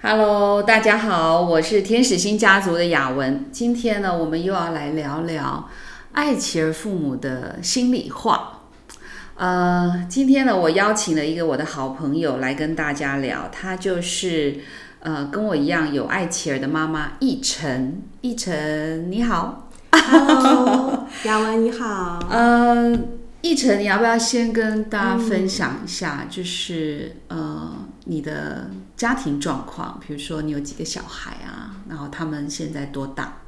Hello，大家好，我是天使星家族的雅文。今天呢，我们又要来聊聊爱琪儿父母的心里话。呃，今天呢，我邀请了一个我的好朋友来跟大家聊，他就是呃跟我一样有爱琪儿的妈妈奕晨。奕晨，你好。Hello，雅文你好。呃，奕晨，你要不要先跟大家分享一下，就是呃你的家庭状况，比如说你有几个小孩啊，然后他们现在多大？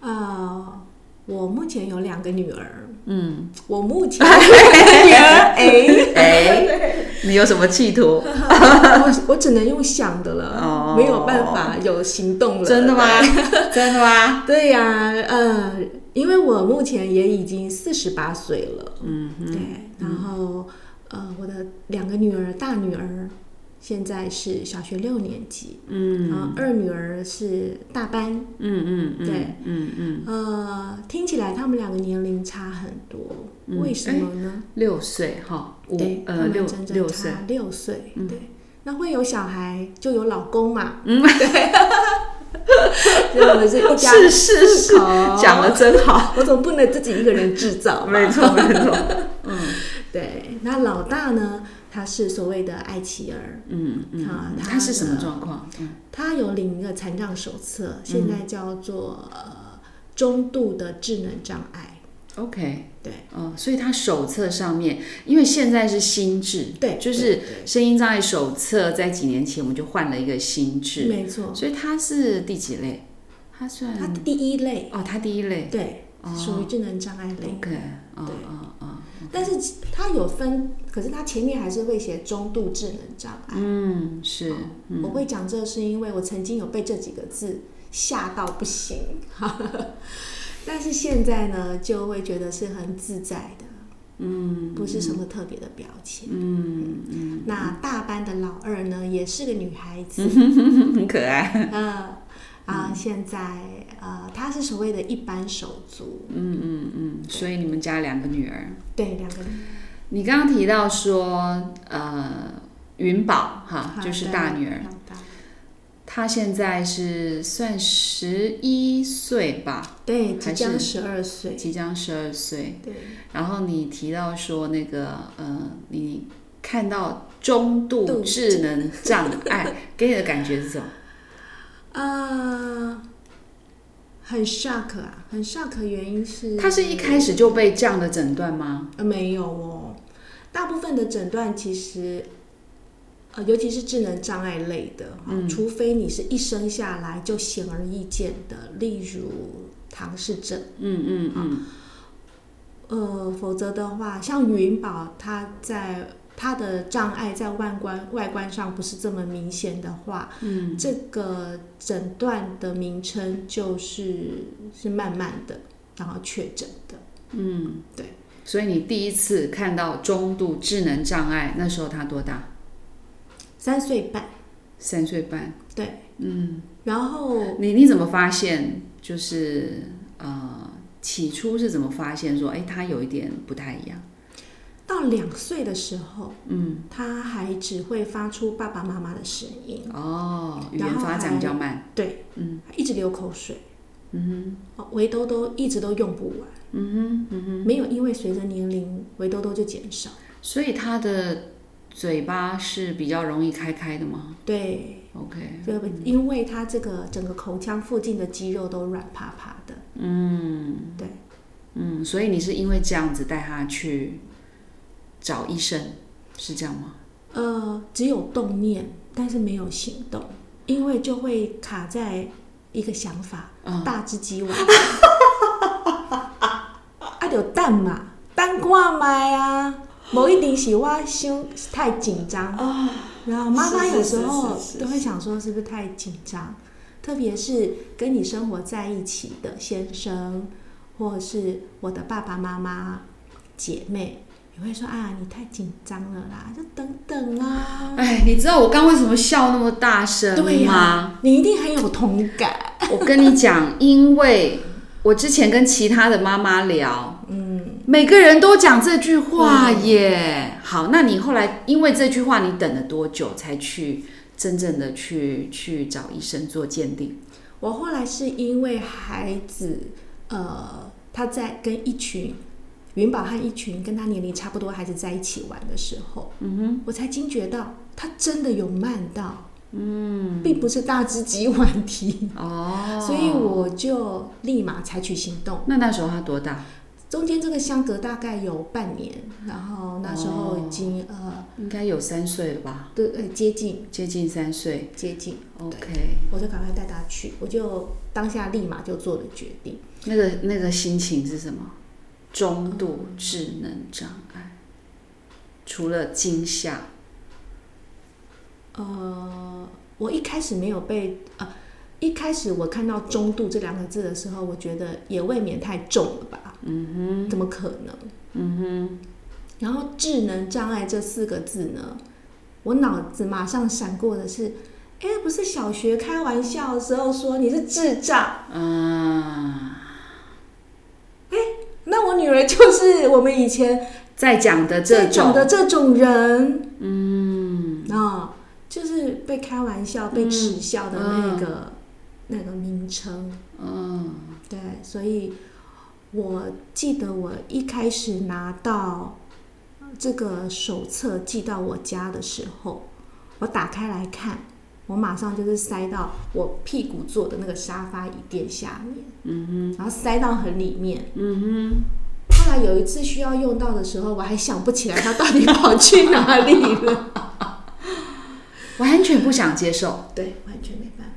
呃，我目前有两个女儿。嗯，我目前 女儿，哎、哎，你有什么企图？我我只能用想的了，哦没有办法有行动了。真的吗？真的吗？对呀、呃，因为我目前也已经四十八岁了，嗯哼，对，然后呃，我的两个女儿，大女儿现在是小学六年级，嗯。然后二女儿是大班，嗯嗯嗯，对，嗯嗯，呃，听起来他们两个年龄差很多，嗯为什么呢？六岁哈，五对，呃六六岁，六岁，对。那会有小孩，就有老公嘛，嗯，所 以我们是一家是是是讲的真好，我总不能自己一个人制造，没错没错，嗯对，那老大呢，他是所谓的爱妻儿，嗯嗯啊嗯，他他是什么状况？嗯。他有领一个残障手册，现在叫做、呃中度的智能障碍，，OK。对哦，所以它手册上面，因为现在是新制，对，就是对声音障碍手册，在几年前我们就换了一个新对制，没错，所以它是第几类？它算他第一类，哦，它第一类对，哦属于智能障碍类。，OK，哦对哦哦，但是它有分，可是它前面还是会写中度智能障碍。嗯，是，我会讲这是因为我曾经有被这几个字吓到不行，但是现在呢，就会觉得是很自在的，嗯不是什么特别的表情。嗯嗯，那大班的老二呢，也是个女孩子，很可爱，嗯啊，现在呃，她是所谓的一般手足，嗯嗯嗯，所以你们家两个女儿，对，两个女你刚刚提到说，呃，云宝哈，就是大女儿，老大她现在是算十一岁吧，对，即将是十二岁，即将十二岁。对。然后你提到说那个呃，你看到中度度智能障碍，给你的感觉是什么？啊，很 shock 啊，很 shock，原因是他是一开始就被这样的诊断吗？呃没有哦，大部分的诊断其实。呃，尤其是智能障碍类的，嗯除非你是一生下来就显而易见的，例如唐氏症，嗯嗯嗯呃，否则的话，像云宝，它在它的障碍在外观外观上不是这么明显的话，嗯这个诊断的名称就是是慢慢的，然后确诊的。嗯，对。所以你第一次看到中度智能障碍，那时候他多大？三岁半，三岁半。对，嗯，然后你你怎么发现？就是呃，起初是怎么发现说，哎，他有一点不太一样？到两岁的时候，嗯，他还只会发出爸爸妈妈的声音，哦，语言发展还比较慢。对，嗯一直流口水，嗯哦围兜兜一直都用不完，嗯哼嗯哼。没有因为随着年龄围兜兜就减少。所以他的嘴巴是比较容易开开的吗对，？OK，就因为他这个整个口腔附近的肌肉都软趴趴的，嗯，对，嗯，所以你是因为这样子带他去找医生，是这样吗？呃，只有动念，但是没有行动，因为就会卡在一个想法：嗯大只鸡娃，啊，有蛋嘛，蛋挂麦啊，某一定是我想太紧张啊，然后妈妈有时候都会想说，是不是太紧张？特别是跟你生活在一起的先生，或者是我的爸爸妈妈、姐妹，也会说啊，你太紧张了啦，就等等啊。哎，你知道我刚为什么笑那么大声对呀、吗？你一定很有同感。我跟你讲，因为我之前跟其他的妈妈聊，嗯，每个人都讲这句话耶。好，那你后来因为这句话，你等了多久才去真正的去去找医生做鉴定？我后来是因为孩子，呃，他在跟一群云宝和一群跟他年龄差不多孩子在一起玩的时候，嗯哼，我才惊觉到他真的有慢到，嗯，并不是大只鸡晚啼，哦，所以我就立马采取行动。那那时候他多大？中间这个相隔大概有半年，然后那时候已经、呃，应该有三岁了吧？对呃接近接近三岁。接近，OK，我就赶快带他去，我就当下立马就做了决定。那个那个心情是什么？中度智能障碍，除了惊吓，呃，我一开始没有被呃，一开始我看到“中度”这两个字的时候，我觉得也未免太重了吧？嗯哼，怎么可能？嗯哼，然后“智能障碍”这四个字呢，我脑子马上闪过的是，哎，不是小学开玩笑的时候说你是智障，啊，那我女儿就是我们以前在讲的这种，的这种人。嗯，啊、就是被开玩笑、被耻笑的那个、那个名称。嗯，对，所以我记得我一开始拿到这个手册寄到我家的时候，我打开来看，我马上就是塞到我屁股坐的那个沙发椅垫下面，嗯哼，然后塞到很里面。嗯哼，后来有一次需要用到的时候，我还想不起来它到底跑去哪里了。完全不想接受。对，完全没办法。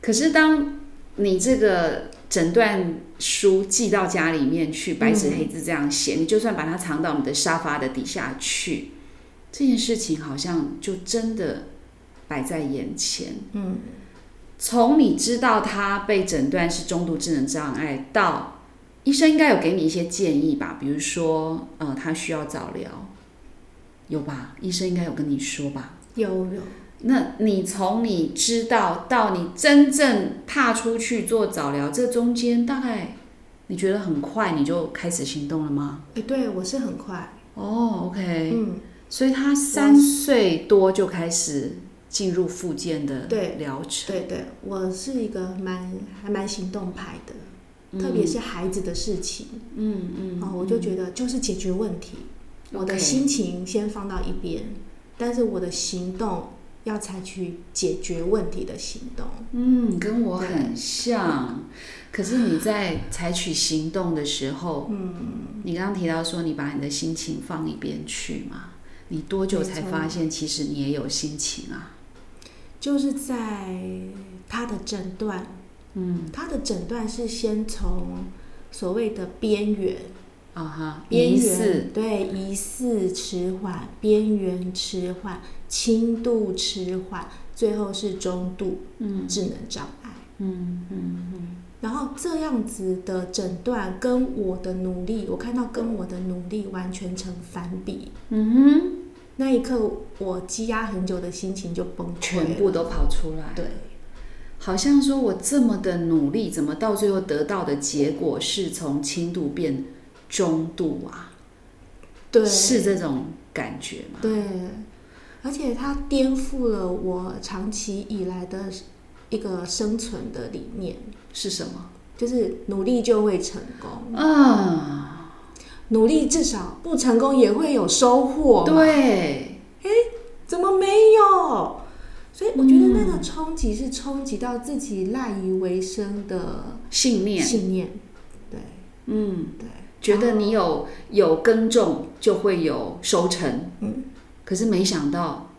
可是当你这个诊断书寄到家里面去，白纸黑字这样写，你就算把它藏到你的沙发的底下去，这件事情好像就真的摆在眼前。嗯，从你知道他被诊断是中度智能障碍，到医生应该有给你一些建议吧？比如说，呃，他需要早疗，有吧？医生应该有跟你说吧？有有。那你从你知道到你真正踏出去做早疗，这中间大概你觉得很快你就开始行动了吗？哎，对我是很快。哦，OK，、嗯，所以他三岁多就开始进入复健的对疗程，对对，我是一个蛮还蛮行动派的，特别是孩子的事情，嗯嗯，哦，我就觉得就是解决问题，我的心情先放到一边，但是我的行动要采取解决问题的行动。嗯，跟我很像。可是你在采取行动的时候，嗯，你刚刚提到说你把你的心情放一边去嘛？你多久才发现其实你也有心情啊？就是在他的诊断，嗯，他的诊断是先从所谓的边缘，啊哈，边疑似缘对疑似迟缓、边缘迟缓、轻度迟缓，最后是中度嗯智能障碍。嗯嗯然后这样子的诊断跟我的努力，我看到跟我的努力完全成反比。嗯哼，那一刻，我积压很久的心情就崩溃了，全部都跑出来。对，好像说我这么的努力，怎么到最后得到的结果是从轻度变中度啊？对，是这种感觉吗？对，而且它颠覆了我长期以来的一个生存的理念，是什么？就是努力就会成功，啊，努力至少不成功也会有收获嘛。对，怎么没有？所以我觉得那个冲击是冲击到自己赖以为生的信念，信念。对嗯，对，觉得你有有耕种就会有收成，嗯，可是没想到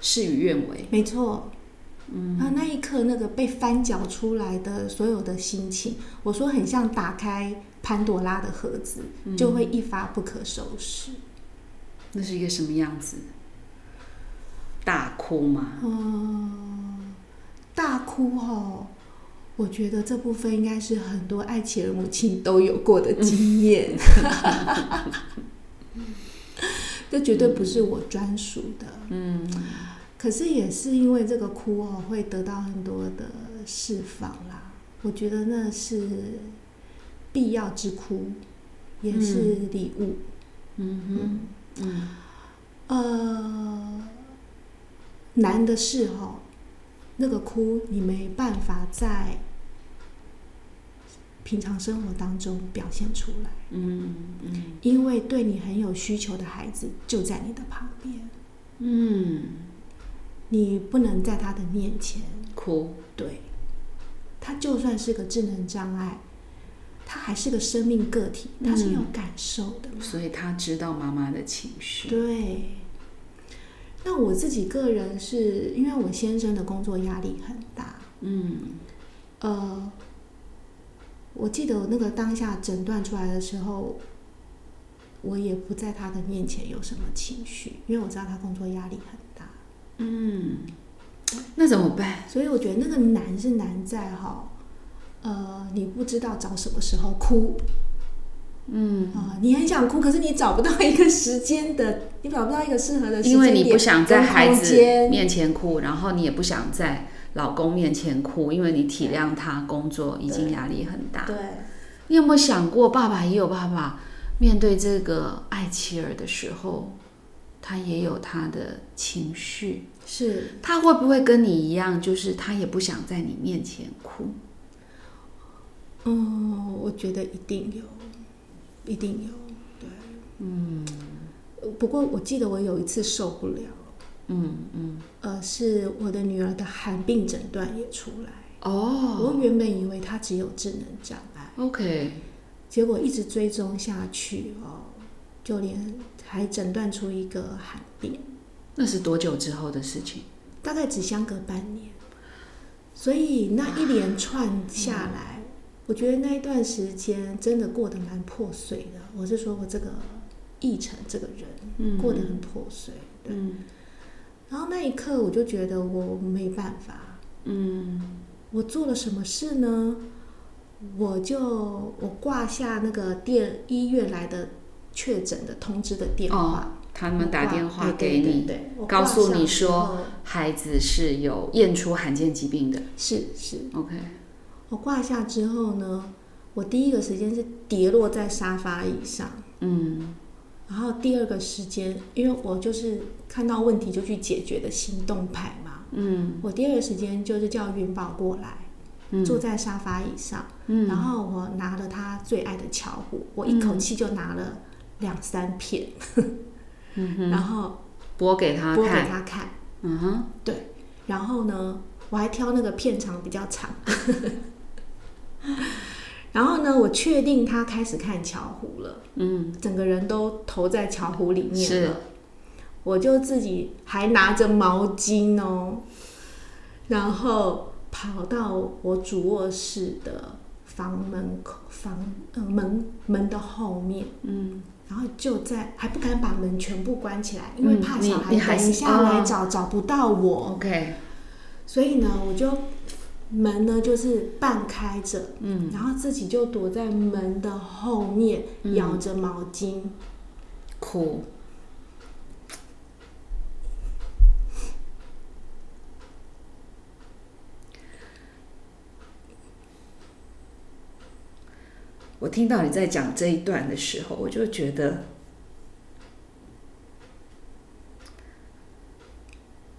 事与愿违。没错。嗯，那那一刻那个被翻搅出来的所有的心情，我说很像打开潘多拉的盒子，就会一发不可收拾。那是一个什么样子？大哭吗？嗯，大哭哦，我觉得这部分应该是很多爱妻儿母亲都有过的经验，这绝对不是我专属的。嗯，可是也是因为这个哭哦，会得到很多的释放啦。我觉得那是必要之哭，也是礼物。嗯哼，嗯呃，难的是哦，那个哭你没办法在平常生活当中表现出来，嗯嗯。因为对你很有需求的孩子就在你的旁边，嗯，你不能在他的面前。哭，对，他就算是个智能障碍，他还是个生命个体，他是有嗯感受的嘛。所以他知道妈妈的情绪。对。那我自己个人是因为我先生的工作压力很大，嗯。呃，我记得我那个当下诊断出来的时候，我也不在他的面前有什么情绪，因为我知道他工作压力很大，嗯，那怎么办？所以我觉得那个难是难在哈，呃，你不知道找什么时候哭，嗯，啊、你很想哭，可是你找不到一个时间的，你找不到一个适合的时间因为你不想在孩子面前哭，然后你也不想在老公面前哭，因为你体谅他工作已经压力很大。对，你有没有想过，爸爸也有爸爸面对这个爱妻儿的时候，他也有他的情绪，是。他会不会跟你一样，就是他也不想在你面前哭？哦，我觉得一定有，一定有，对，嗯。不过我记得我有一次受不了，嗯嗯，呃，是我的女儿的罕病诊断也出来。哦。我原本以为她只有智能障碍，，OK，结果一直追踪下去哦，就连还诊断出一个罕病，那是多久之后的事情？大概只相隔半年。所以那一连串下来，我觉得那一段时间真的过得蛮破碎的。我是说我这个奕晨这个人嗯过得很破碎，对。嗯然后那一刻我就觉得我没办法，嗯我做了什么事呢？我就我挂下那个电医院来的确诊的通知的电话，哦，他们打电话给你，对对对我告诉你说孩子是有验出罕见疾病的。是是，OK，我挂下之后呢，我第一个时间是跌落在沙发椅上，嗯。然后第二个时间，因为我就是看到问题就去解决的行动派嘛，嗯。我第二个时间就是叫云宝过来，嗯。坐在沙发椅上，嗯，然后我拿了他最爱的巧虎，我一口气就拿了两三片，嗯然后播给他播给，他看。嗯哼，然后呢，我还挑那个片长比较长。然后呢，我确定他开始看巧虎了，嗯。整个人都投在巧虎里面了。我就自己还拿着毛巾哦，然后跑到我主卧室的房门口房呃门门的后面，嗯。然后就在还不敢把门全部关起来，因为怕小孩等一下来哦找、找不到我。，OK，所以呢，我就门呢就是半开着，嗯。然后自己就躲在门的后面，嗯。咬着毛巾。哭，我听到你在讲这一段的时候，我就觉得，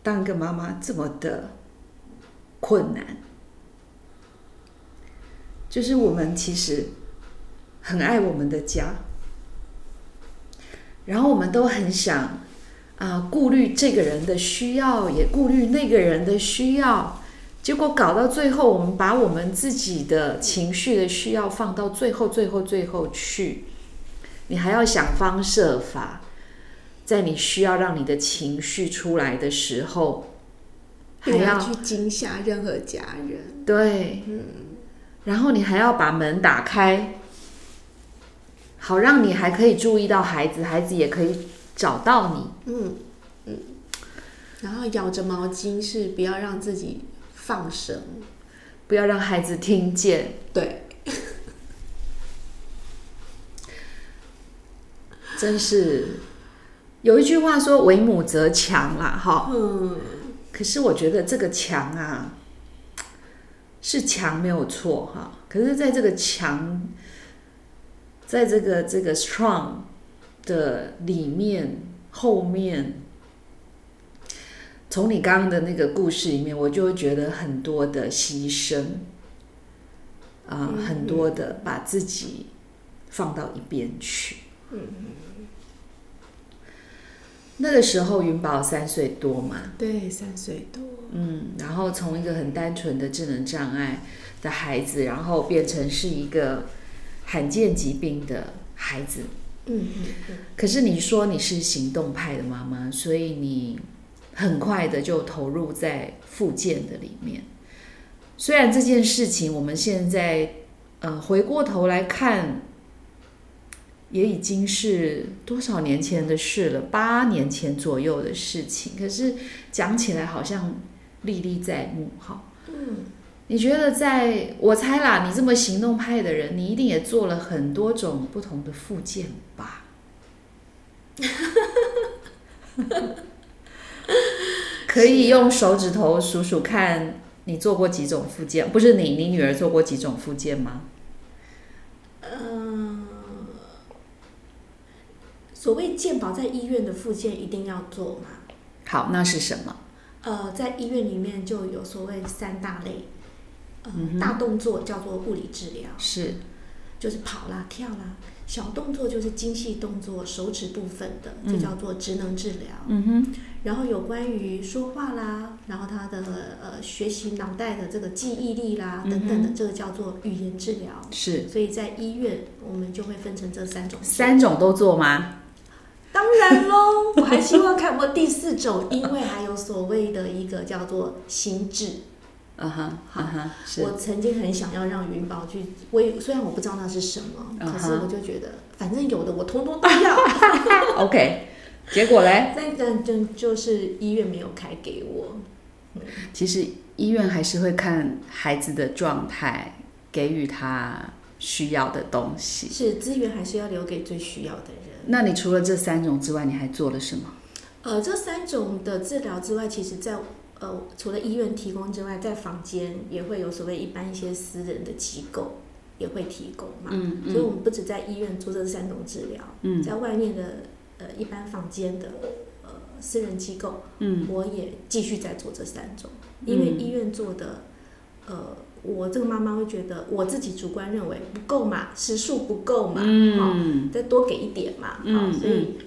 当一个妈妈这么的困难，就是我们其实很爱我们的家，然后我们都很想啊、顾虑这个人的需要，也顾虑那个人的需要，结果搞到最后，我们把我们自己的情绪的需要放到最后、最后、最后去，你还要想方设法，在你需要让你的情绪出来的时候，还要要去惊吓任何家人。对，然后你还要把门打开，好让你还可以注意到孩子，孩子也可以找到你。嗯嗯，然后咬着毛巾是不要让自己放声。不要让孩子听见。对，真是有一句话说“为母则强”啦，哈。嗯，可是我觉得这个强啊，是强没有错哈。可是在这个强，在这个这个 strong 的里面后面，从你刚刚的那个故事里面，我就会觉得很多的牺牲，啊、嗯很多的把自己放到一边去。嗯那个时候云宝三岁多嘛，对，三岁多，嗯，然后从一个很单纯的智能障碍的孩子，然后变成是一个罕见疾病的孩子。嗯嗯嗯，可是你说你是行动派的妈妈，所以你很快的就投入在复健的里面。虽然这件事情我们现在呃回过头来看，也已经是多少年前的事了，八年前左右的事情。可是讲起来好像历历在目，哈。嗯，你觉得在我猜啦，你这么行动派的人，你一定也做了很多种不同的附件吧？可以用手指头数数看，你做过几种附件？不是你，你女儿做过几种附件吗？嗯，所谓健保在医院的附件一定要做吗？好，那是什么？呃，在医院里面就有所谓三大类，呃，嗯大动作叫做物理治疗，是就是跑啦、跳啦；小动作就是精细动作，手指部分的，这嗯叫做职能治疗。嗯哼，然后有关于说话啦，然后他的呃学习脑袋的这个记忆力啦嗯等等的，这个叫做语言治疗。是所以在医院我们就会分成这三种。三种都做吗？当然喽，我还希望看过第四种，因为还有所谓的一个叫做心智。啊哈，好嗯哼，是我曾经很想要让云宝去，我也虽然我不知道那是什么，可是我就觉得反正有的我通通都要。OK。结果嘞？那个就就是医院没有开给我。其实医院还是会看孩子的状态，给予他需要的东西。是资源还是要留给最需要的人。那你除了这三种之外，你还做了什么？呃，这三种的治疗之外，其实在呃除了医院提供之外，在房间也会有所谓一般一些私人的机构也会提供嘛。嗯所以我们不止在医院做这三种治疗，嗯在外面的呃一般房间的呃私人机构，嗯我也继续在做这三种，因为医院做的，呃，我这个妈妈会觉得我自己主观认为不够嘛，时数不够嘛，好、嗯再多给一点嘛，好、嗯。所以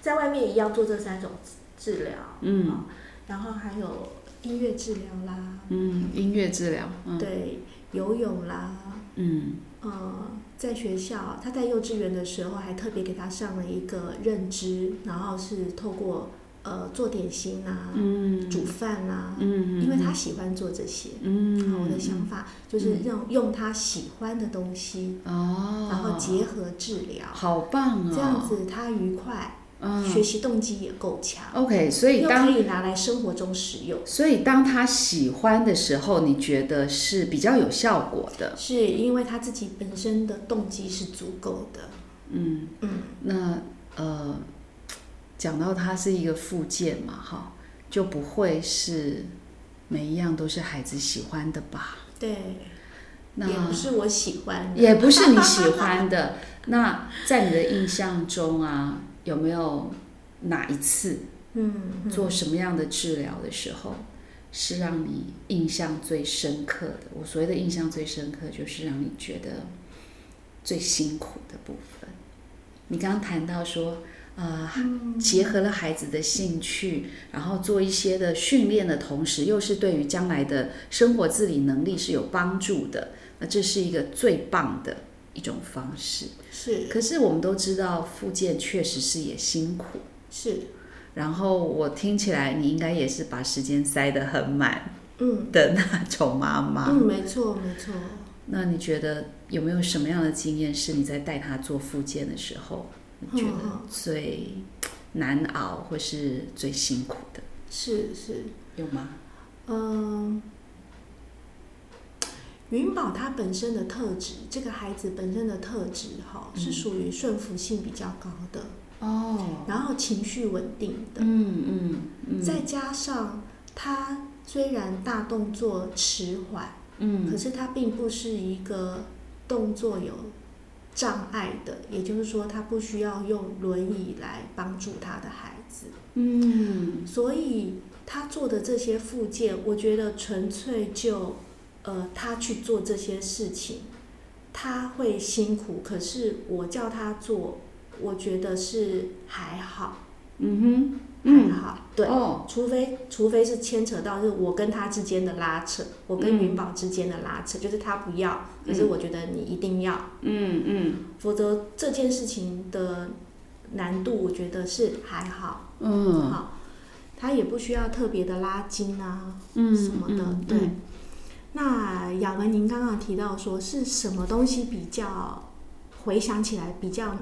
在外面也要做这三种治疗，嗯。好然后还有音乐治疗啦，嗯，音乐治疗，嗯。对，游泳啦，嗯。呃，在学校，他在幼稚园的时候还特别给他上了一个认知，然后是透过呃做点心啊、嗯。煮饭啊，嗯，因为他喜欢做这些。嗯，好，我的想法就是用用他喜欢的东西，哦，然后结合治疗，好棒啊，这样子他愉快，嗯。学习动机也够强，OK，所以当以拿来生活中使用。所以当他喜欢的时候，你觉得是比较有效果的，是因为他自己本身的动机是足够的。嗯，嗯，那呃，讲到它是一个附件嘛，哈，就不会是每一样都是孩子喜欢的吧？对，那也不是我喜欢的，也不是你喜欢的。那在你的印象中啊，有没有哪一次嗯，嗯做什么样的治疗的时候，是让你印象最深刻的？我所谓的印象最深刻，就是让你觉得最辛苦的部分。你刚刚谈到说，啊、嗯结合了孩子的兴趣，然后做一些的训练的同时，又是对于将来的生活自理能力是有帮助的。那这是一个最棒的一种方式。是可是我们都知道，复健确实是也辛苦。是，然后我听起来，你应该也是把时间塞得很满嗯的那种妈妈。嗯，没错没错。那你觉得有没有什么样的经验是你在带他做复健的时候，你觉得嗯最难熬或是最辛苦的？是是，有吗？嗯，云宝他本身的特质，这个孩子本身的特质哈，是嗯属于顺服性比较高的，哦，然后情绪稳定的，嗯嗯嗯，再加上他虽然大动作迟缓，嗯。可是他并不是一个动作有障碍的，也就是说，他不需要用轮椅来帮助他的孩子。嗯所以他做的这些附件，我觉得纯粹就呃他去做这些事情，他会辛苦，可是我叫他做，我觉得是还好，嗯还哼，嗯，好，对。哦，除非除非是牵扯到是我跟他之间的拉扯，我跟嗯云宝之间的拉扯，就是他不要，可是我觉得你一定要，嗯嗯。否则这件事情的难度，我觉得是还好，嗯。好，他也不需要特别的拉筋啊嗯什么的，嗯对。那雅文，您刚刚提到说是什么东西比较回想起来比较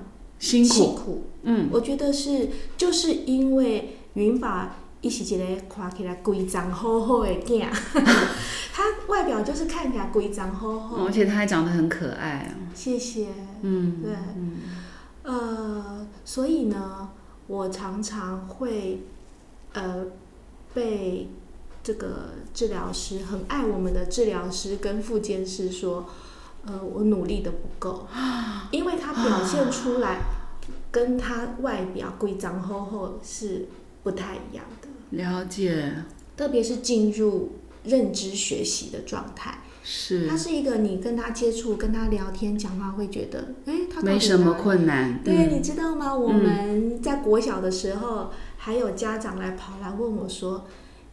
辛苦，苦？嗯。我觉得是就是因为云宝伊是一个看起来规章好好的囝，他外表就是看起来规章好好。而且他还长得很可爱啊，谢谢。嗯，对。嗯。呃，所以呢，我常常会呃被这个治疗师很爱我们的治疗师跟副监师说，呃，我努力的不够，因为他表现出来跟他外表规章厚厚是不太一样的，了解，特别是进入认知学习的状态，是。他是一个你跟他接触、跟他聊天、讲话会觉得，哎，他没什么困难，对，嗯。你知道吗？我们在国小的时候，还有家长来跑来问我说：“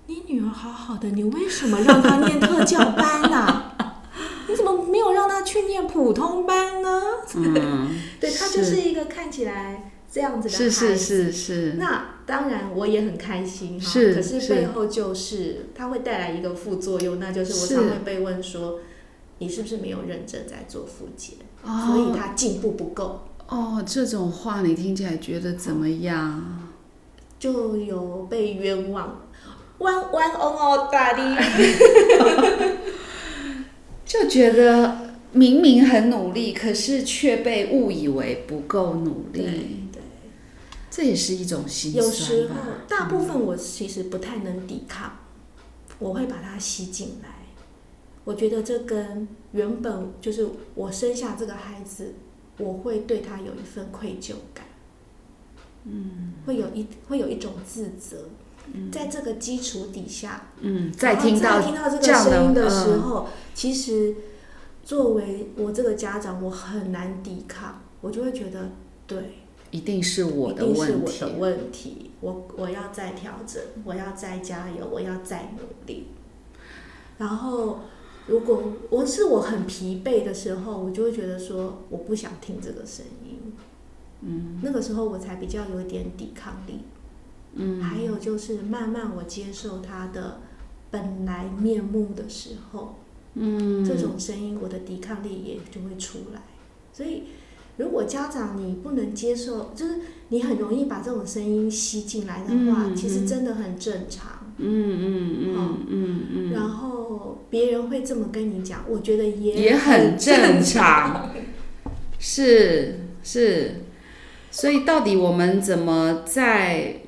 你女儿好好的，你为什么让她念特教班啊？你怎么没有让她去念普通班呢？”嗯，对，他就是一个看起来这样子的孩是子。是是是，那当然，我也很开心哈。是可是是背后就是它会带来一个副作用，那就是我常会被问说：“你是不是没有认真在做复健？哦所以他进步不够。”哦，这种话你听起来觉得怎么样？就有被冤枉，弯弯哦哦大力，就觉得明明很努力，可是却被误以为不够努力，对，这也是一种心有时候？大部分我其实不太能抵抗，我会把它吸进来。我觉得这跟原本就是我生下这个孩子，我会对他有一份愧疚感，嗯，会有一会有一种自责，在这个基础底下，嗯，再然后听到再听到这个声音的的时嗯候，其实作为我这个家长，我很难抵抗，我就会觉得，对，一定是我的问题定是我的。问题，我我要再调整，我要再加油，我要再努力。然后，如果我是我很疲惫的时候，我就会觉得说，我不想听这个声音。嗯，那个时候我才比较有一点抵抗力。嗯，还有就是慢慢我接受他的本来面目的时候，嗯，这种声音我的抵抗力也就会出来。所以，如果家长你不能接受，就是你很容易把这种声音吸进来的话，嗯其实真的很正常。嗯嗯嗯嗯嗯，然后别人会这么跟你讲，我觉得也也很正正常。是是，所以到底我们怎么在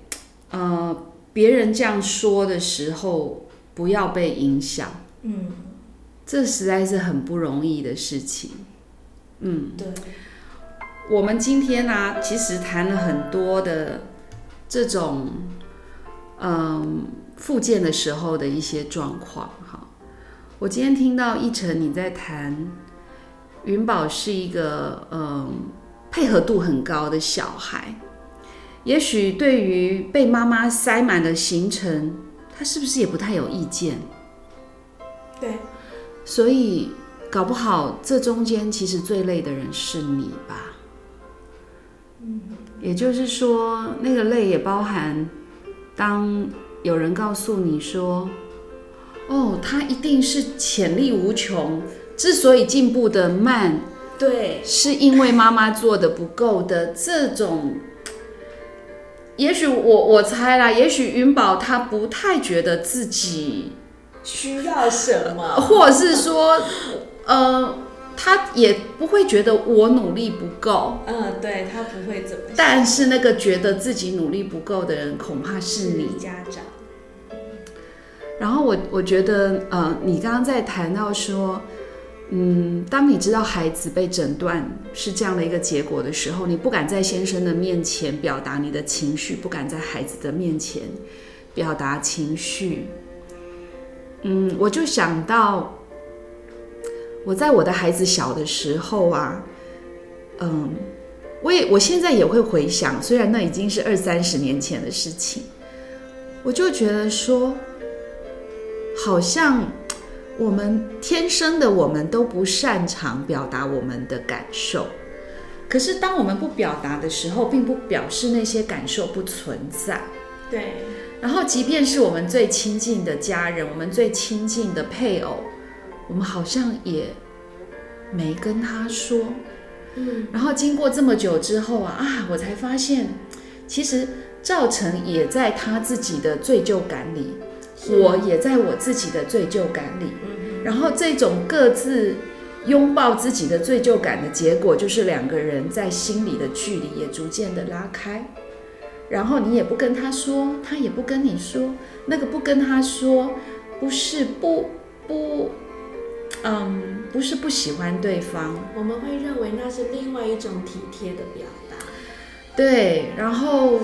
呃别人这样说的时候不要被影响？嗯，这实在是很不容易的事情。嗯，对，我们今天呢、其实谈了很多的这种嗯复健的时候的一些状况哈。我今天听到一晨你在谈云宝是一个嗯配合度很高的小孩，也许对于被妈妈塞满的行程，他是不是也不太有意见？对，所以搞不好这中间其实最累的人是你吧？嗯，也就是说，那个累也包含当有人告诉你说：“哦，他一定是潜力无穷，之所以进步的慢，对，是因为妈妈做的不够的这种。”也许我我猜啦，也许云宝他不太觉得自己需要什么？或者是说，呃，他也不会觉得我努力不够，嗯，对他不会怎么想，但是那个觉得自己努力不够的人，恐怕是你。家长。然后我我觉得，呃，你刚刚在谈到说，嗯，当你知道孩子被诊断是这样的一个结果的时候，你不敢在先生的面前表达你的情绪，不敢在孩子的面前表达情绪。嗯，我就想到我在我的孩子小的时候啊，嗯，我也我现在也会回想，虽然那已经是二三十年前的事情，我就觉得说，好像我们天生的我们都不擅长表达我们的感受。可是当我们不表达的时候，并不表示那些感受不存在。对。然后，即便是我们最亲近的家人，我们最亲近的配偶，我们好像也没跟他说。嗯。然后经过这么久之后啊啊，我才发现，其实赵成也在他自己的罪疚感里，我也在我自己的罪疚感里。嗯。然后这种各自拥抱自己的罪疚感的结果，就是两个人在心里的距离也逐渐的拉开。然后你也不跟他说，他也不跟你说，那个不跟他说，不是不不，嗯，不是不喜欢对方，我们会认为那是另外一种体贴的表达。对，然后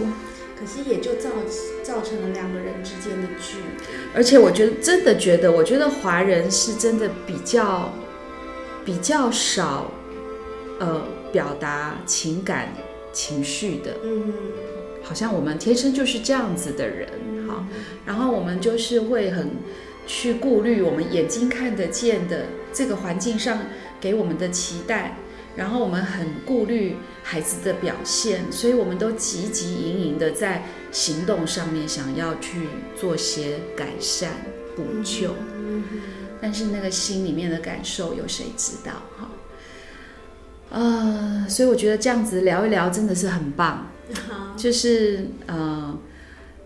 可是也就造造成了两个人之间的距离。而且我觉得真的觉得，我觉得华人是真的比较比较少，呃，表达情感情绪的。嗯。好像我们天生就是这样子的人，好，然后我们就是会很去顾虑我们眼睛看得见的这个环境上给我们的期待，然后我们很顾虑孩子的表现，所以我们都急急营营的在行动上面想要去做些改善补救，但是那个心里面的感受有谁知道？哈，呃，所以我觉得这样子聊一聊真的是很棒。就是呃，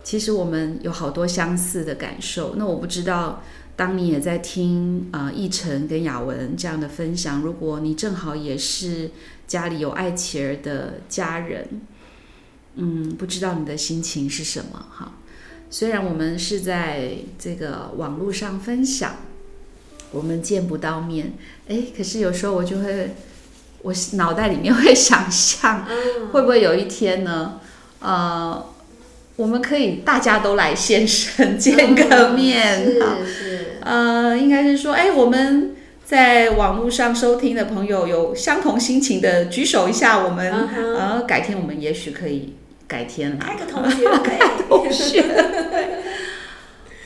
其实我们有好多相似的感受。那我不知道，当你也在听呃奕晨跟雅文这样的分享，如果你正好也是家里有爱琪儿的家人，嗯，不知道你的心情是什么哈？虽然我们是在这个网络上分享，我们见不到面，哎，可是有时候我就会。我脑袋里面会想象，会不会有一天呢？呃，我们可以大家都来现身见个面，是是。呃，应该是说，哎，我们在网络上收听的朋友有相同心情的，举手一下，我们呃，改天我们也许可以改天开个同学会，同学。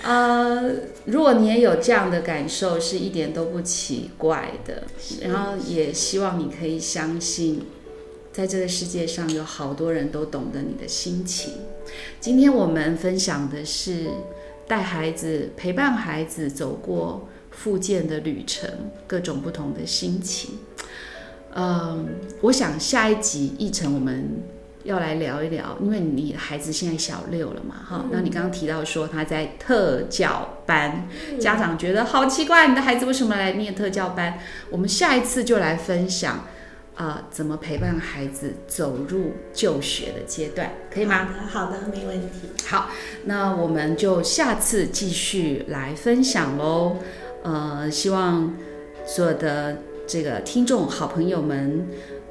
呃，如果你也有这样的感受，是一点都不奇怪的。然后也希望你可以相信，在这个世界上有好多人都懂得你的心情。今天我们分享的是带孩子、陪伴孩子走过复健的旅程，各种不同的心情。嗯，我想下一集议程我们。要来聊一聊，因为你孩子现在小六了嘛，哈，那你刚刚提到说他在特教班，家长觉得好奇怪，你的孩子为什么来念特教班？我们下一次就来分享，啊，怎么陪伴孩子走入就学的阶段，可以吗？好的，没问题。好，那我们就下次继续来分享喽。呃，希望所有的这个听众好朋友们，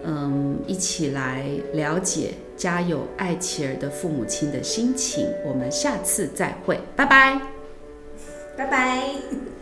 嗯，一起来了解。家有爱妻儿的父母亲的心情，我们下次再会，拜拜，拜拜。